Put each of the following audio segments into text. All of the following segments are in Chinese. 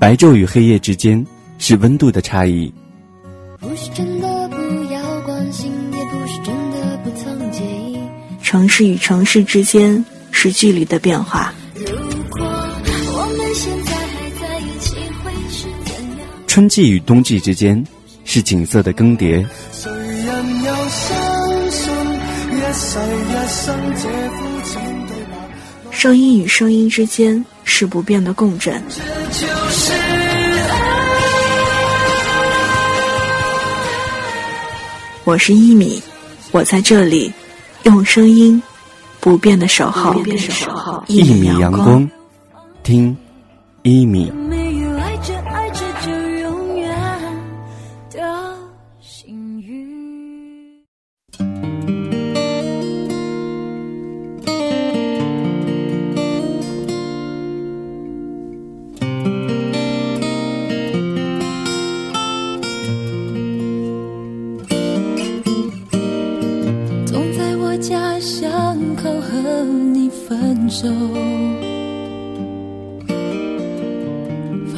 白昼与黑夜之间是温度的差异。不是真的不要关心，也不是真的不曾介意。城市与城市之间是距离的变化。如果我们现在还在一起，会是怎样？春季与冬季之间是景色的更迭。谁人又相信一世一生这肤浅对白？声音与声音之间是不变的共振。我是一米，我在这里，用声音不变的守候，一米阳光，听一米。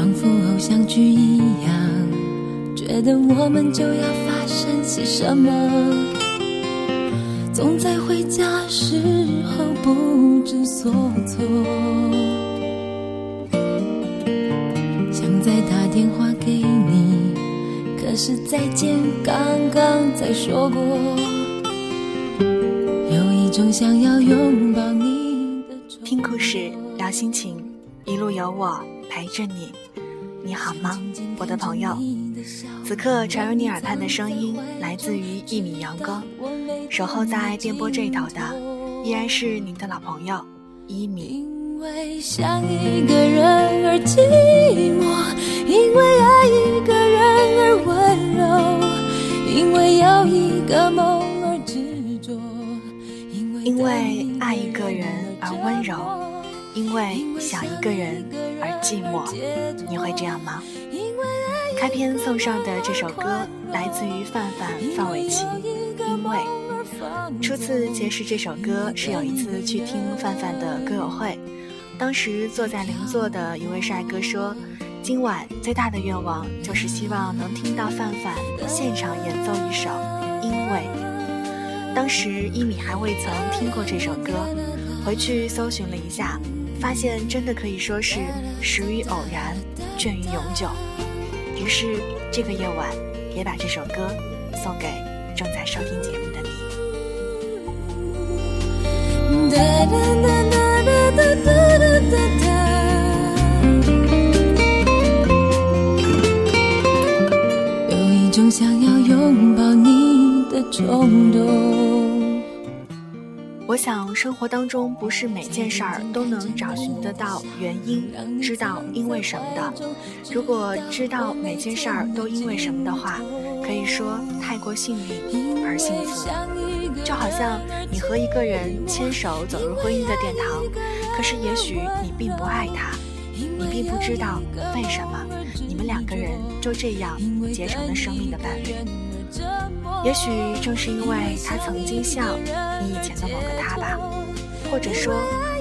仿佛偶像剧一样，觉得我们就要发生些什么。总在回家时候不知所措，想再打电话给你，可是再见刚刚才说过，有一种想要拥抱你的冲动。听故事，聊心情，一路有我陪着你。你好吗，我的朋友？此刻传入你耳畔的声音，来自于一米阳光。守候在电波这头的，依然是您的老朋友一米。因为想一个人而寂寞，因为爱一个人而温柔，因为有一个梦而执着，因为爱一个人而温柔，因为想一个人而寂寞。你会这样吗？开篇送上的这首歌来自于范范范玮琪，因为初次结识这首歌是有一次去听范范的歌友会，当时坐在邻座的一位帅哥说，今晚最大的愿望就是希望能听到范范现场演奏一首《因为》。当时一米还未曾听过这首歌，回去搜寻了一下，发现真的可以说是始于偶然，倦于永久。于是这个夜晚，也把这首歌送给正在收听节目的你。有一种想要拥抱你的冲动。我想，生活当中不是每件事儿都能找寻得到原因，知道因为什么的。如果知道每件事儿都因为什么的话，可以说太过幸运而幸福。就好像你和一个人牵手走入婚姻的殿堂，可是也许你并不爱他，你并不知道为什么你们两个人就这样结成了生命的伴侣。也许正是因为他曾经像你以前的某个他吧，或者说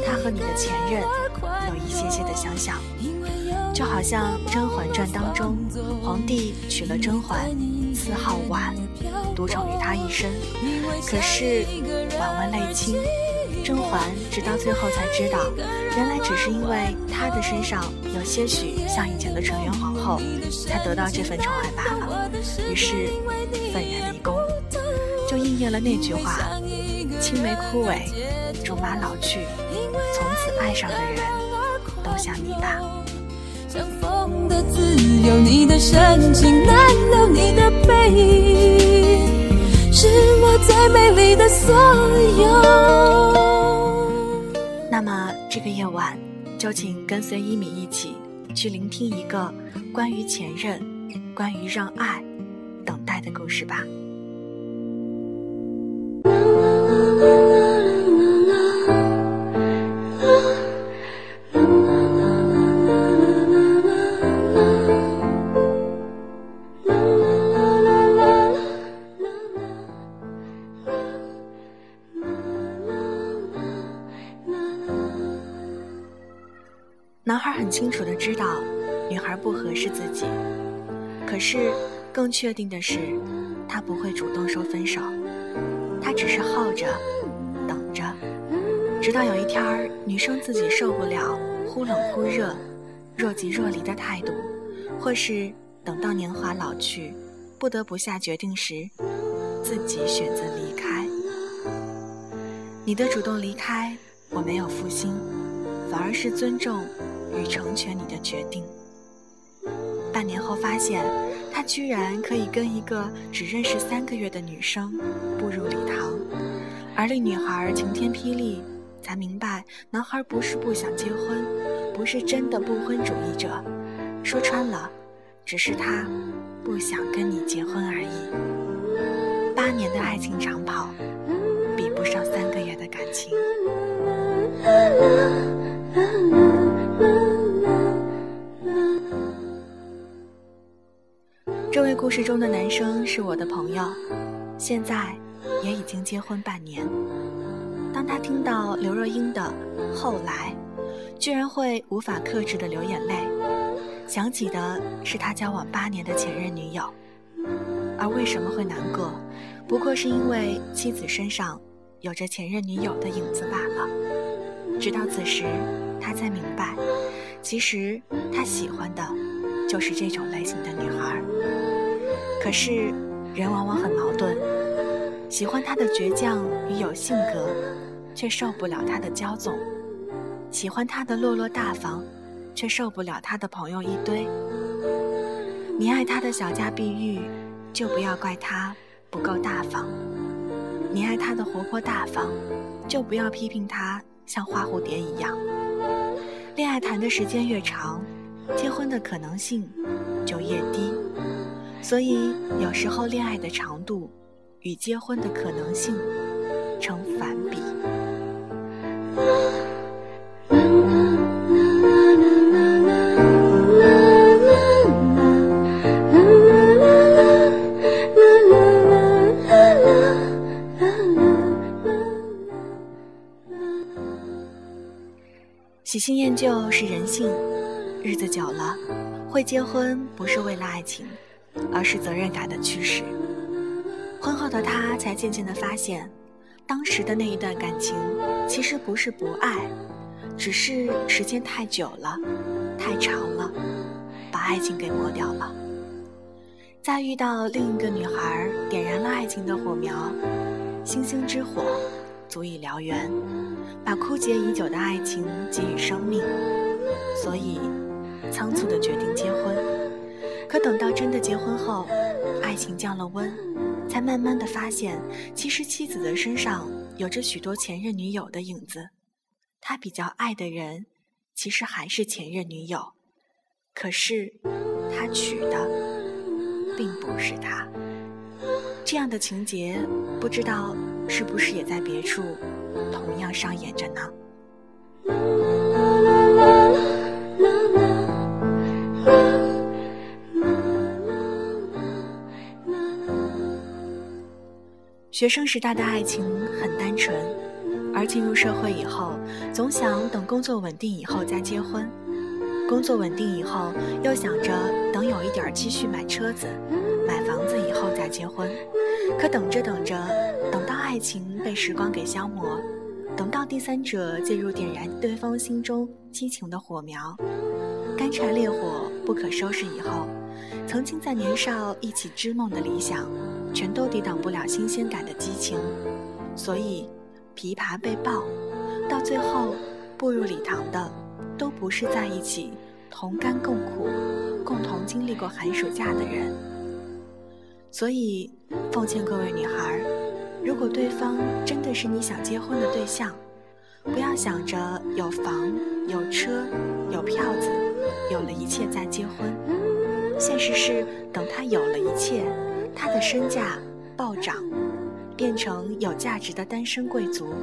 他和你的前任有一些些的相像，就好像《甄嬛传》当中，皇帝娶了甄嬛，赐号婉，独宠于她一身。可是婉婉泪倾，甄嬛直到最后才知道，原来只是因为他的身上有些许像以前的纯元皇后，才得到这份宠爱罢了。于是愤然离宫，就应验了那句话：青梅枯萎，竹马老去，从此爱上的人都像你吧。像风的自由，你的深情难留，你的背影是我最美丽的所有。那么这个夜晚，就请跟随一米一起去聆听一个关于前任、关于让爱等待的故事吧。更确定的是，他不会主动说分手，他只是耗着，等着，直到有一天儿，女生自己受不了忽冷忽热、若即若离的态度，或是等到年华老去，不得不下决定时，自己选择离开。你的主动离开，我没有负心，反而是尊重与成全你的决定。半年后发现，他居然可以跟一个只认识三个月的女生步入礼堂，而令女孩晴天霹雳，才明白男孩不是不想结婚，不是真的不婚主义者，说穿了，只是他不想跟你结婚而已。八年的爱情长跑。比不上三个月的感情。故事中的男生是我的朋友，现在也已经结婚半年。当他听到刘若英的《后来》，居然会无法克制的流眼泪，想起的是他交往八年的前任女友。而为什么会难过？不过是因为妻子身上。有着前任女友的影子罢了。直到此时，他才明白，其实他喜欢的，就是这种类型的女孩。可是，人往往很矛盾，喜欢他的倔强与有性格，却受不了他的骄纵；喜欢他的落落大方，却受不了他的朋友一堆。你爱他的小家碧玉，就不要怪他不够大方。你爱他的活泼大方，就不要批评他像花蝴蝶一样。恋爱谈的时间越长，结婚的可能性就越低。所以有时候恋爱的长度与结婚的可能性成反比。喜新厌旧是人性，日子久了，会结婚不是为了爱情，而是责任感的驱使。婚后的他才渐渐的发现，当时的那一段感情其实不是不爱，只是时间太久了，太长了，把爱情给磨掉了。再遇到另一个女孩，点燃了爱情的火苗，星星之火。足以燎原，把枯竭已久的爱情给予生命，所以仓促的决定结婚。可等到真的结婚后，爱情降了温，才慢慢的发现，其实妻子的身上有着许多前任女友的影子。他比较爱的人，其实还是前任女友，可是他娶的并不是她。这样的情节，不知道是不是也在别处同样上演着呢？学生时代的爱情很单纯，而进入社会以后，总想等工作稳定以后再结婚。工作稳定以后，又想着等有一点积蓄买车子、买房子以后再结婚。可等着等着，等到爱情被时光给消磨，等到第三者介入点燃对方心中激情的火苗，干柴烈火不可收拾以后，曾经在年少一起织梦的理想，全都抵挡不了新鲜感的激情，所以琵琶被爆，到最后步入礼堂的，都不是在一起。同甘共苦，共同经历过寒暑假的人，所以奉劝各位女孩，如果对方真的是你想结婚的对象，不要想着有房有车有票子，有了一切再结婚。现实是，等他有了一切，他的身价暴涨，变成有价值的单身贵族，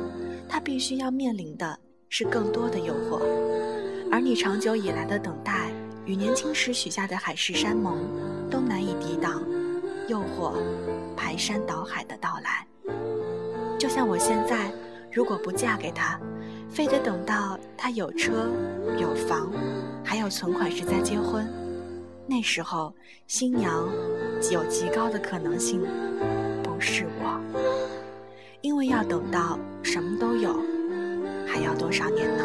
他必须要面临的是更多的诱惑。而你长久以来的等待与年轻时许下的海誓山盟，都难以抵挡诱惑排山倒海的到来。就像我现在，如果不嫁给他，非得等到他有车有房，还有存款时再结婚。那时候，新娘有极高的可能性不是我，因为要等到什么都有，还要多少年呢？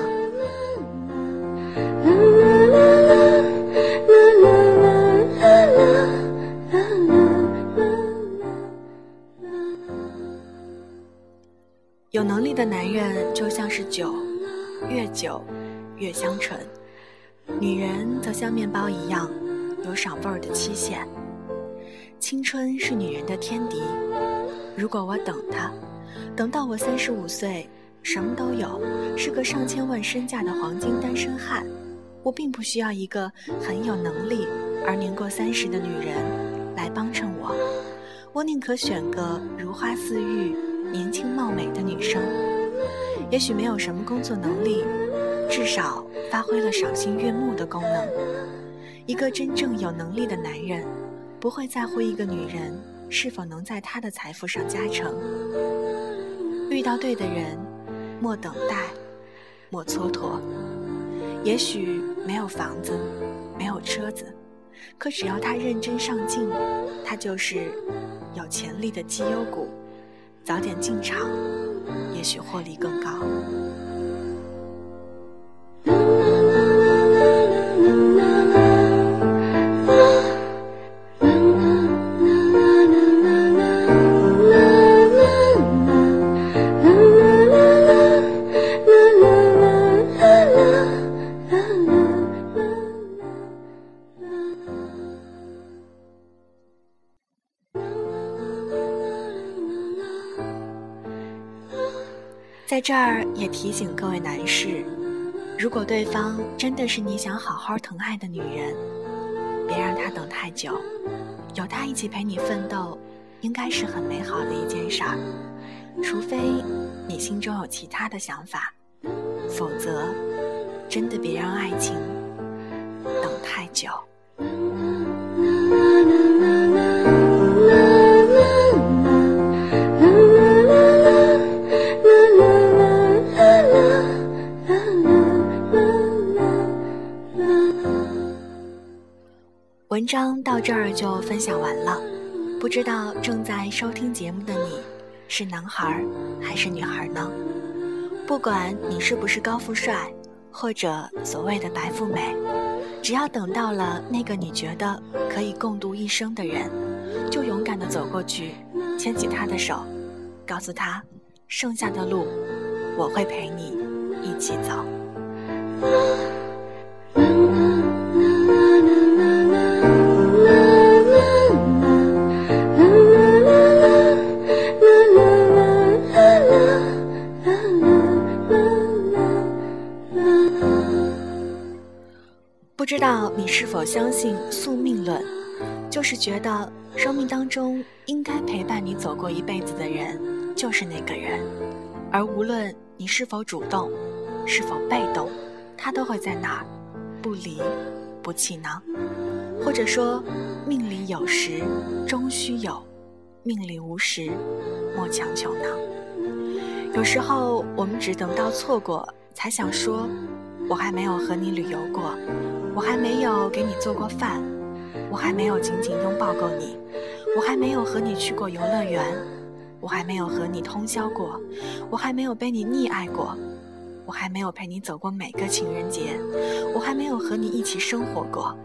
有能力的男人就像是酒，越久越香醇；女人则像面包一样，有赏味儿的期限。青春是女人的天敌，如果我等她，等到我三十五岁，什么都有，是个上千万身价的黄金单身汉，我并不需要一个很有能力而年过三十的女人来帮衬我，我宁可选个如花似玉。年轻貌美的女生，也许没有什么工作能力，至少发挥了赏心悦目的功能。一个真正有能力的男人，不会在乎一个女人是否能在他的财富上加成。遇到对的人，莫等待，莫蹉跎。也许没有房子，没有车子，可只要他认真上进，他就是有潜力的绩优股。早点进场，也许获利更高。在这儿也提醒各位男士，如果对方真的是你想好好疼爱的女人，别让她等太久，有她一起陪你奋斗，应该是很美好的一件事儿。除非你心中有其他的想法，否则真的别让爱情等太久。文章到这儿就分享完了，不知道正在收听节目的你是男孩还是女孩呢？不管你是不是高富帅，或者所谓的白富美，只要等到了那个你觉得可以共度一生的人，就勇敢的走过去，牵起他的手，告诉他，剩下的路我会陪你一起走。知道你是否相信宿命论，就是觉得生命当中应该陪伴你走过一辈子的人就是那个人，而无论你是否主动，是否被动，他都会在那儿，不离不弃呢？或者说，命里有时终须有，命里无时莫强求呢？有时候我们只等到错过，才想说，我还没有和你旅游过。我还没有给你做过饭，我还没有紧紧拥抱过你，我还没有和你去过游乐园，我还没有和你通宵过，我还没有被你溺爱过，我还没有陪你走过每个情人节，我还没有和你一起生活过，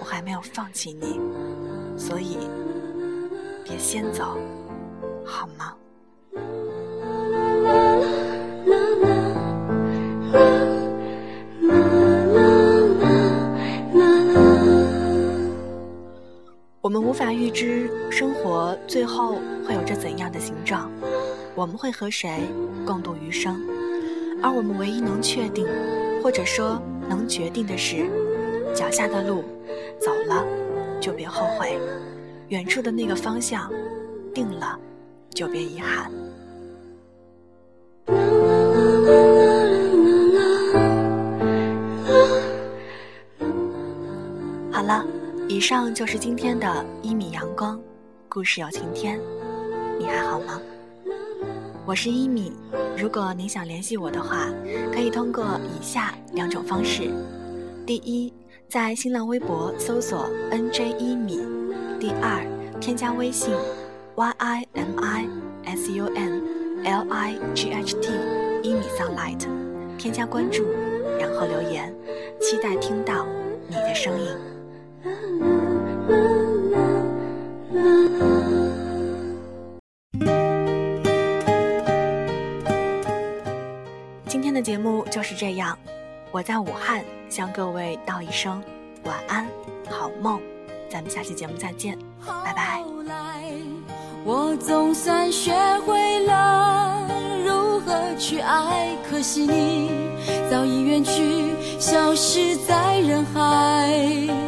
我还没有放弃你，所以别先走，好吗？我们无法预知生活最后会有着怎样的形状，我们会和谁共度余生，而我们唯一能确定，或者说能决定的是，脚下的路走了就别后悔，远处的那个方向定了就别遗憾。以上就是今天的一米阳光，故事有晴天，你还好吗？我是一米。如果您想联系我的话，可以通过以下两种方式：第一，在新浪微博搜索 “nj 一米”；第二，添加微信 “yimisunlight”，一米 sunlight，添加关注，然后留言，期待听到你的声音。今天的节目就是这样，我在武汉向各位道一声晚安，好梦，咱们下期节目再见，拜拜。我总算学会了如何去爱，可惜你早已远去，消失在人海。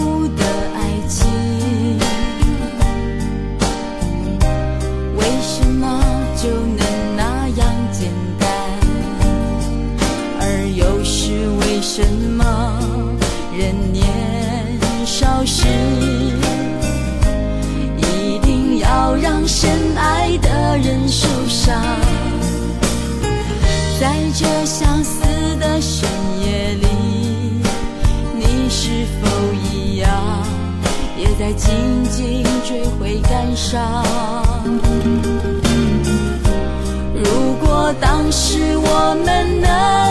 为什么人年少时，一定要让深爱的人受伤？在这相思的深夜里，你是否一样，也在静静追悔感伤？如果当时我们能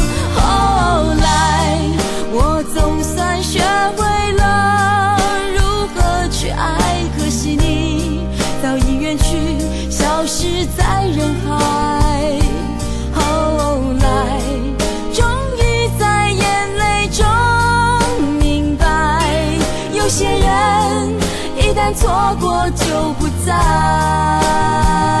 人海后来终于在眼泪中明白有些人一旦错过就不再。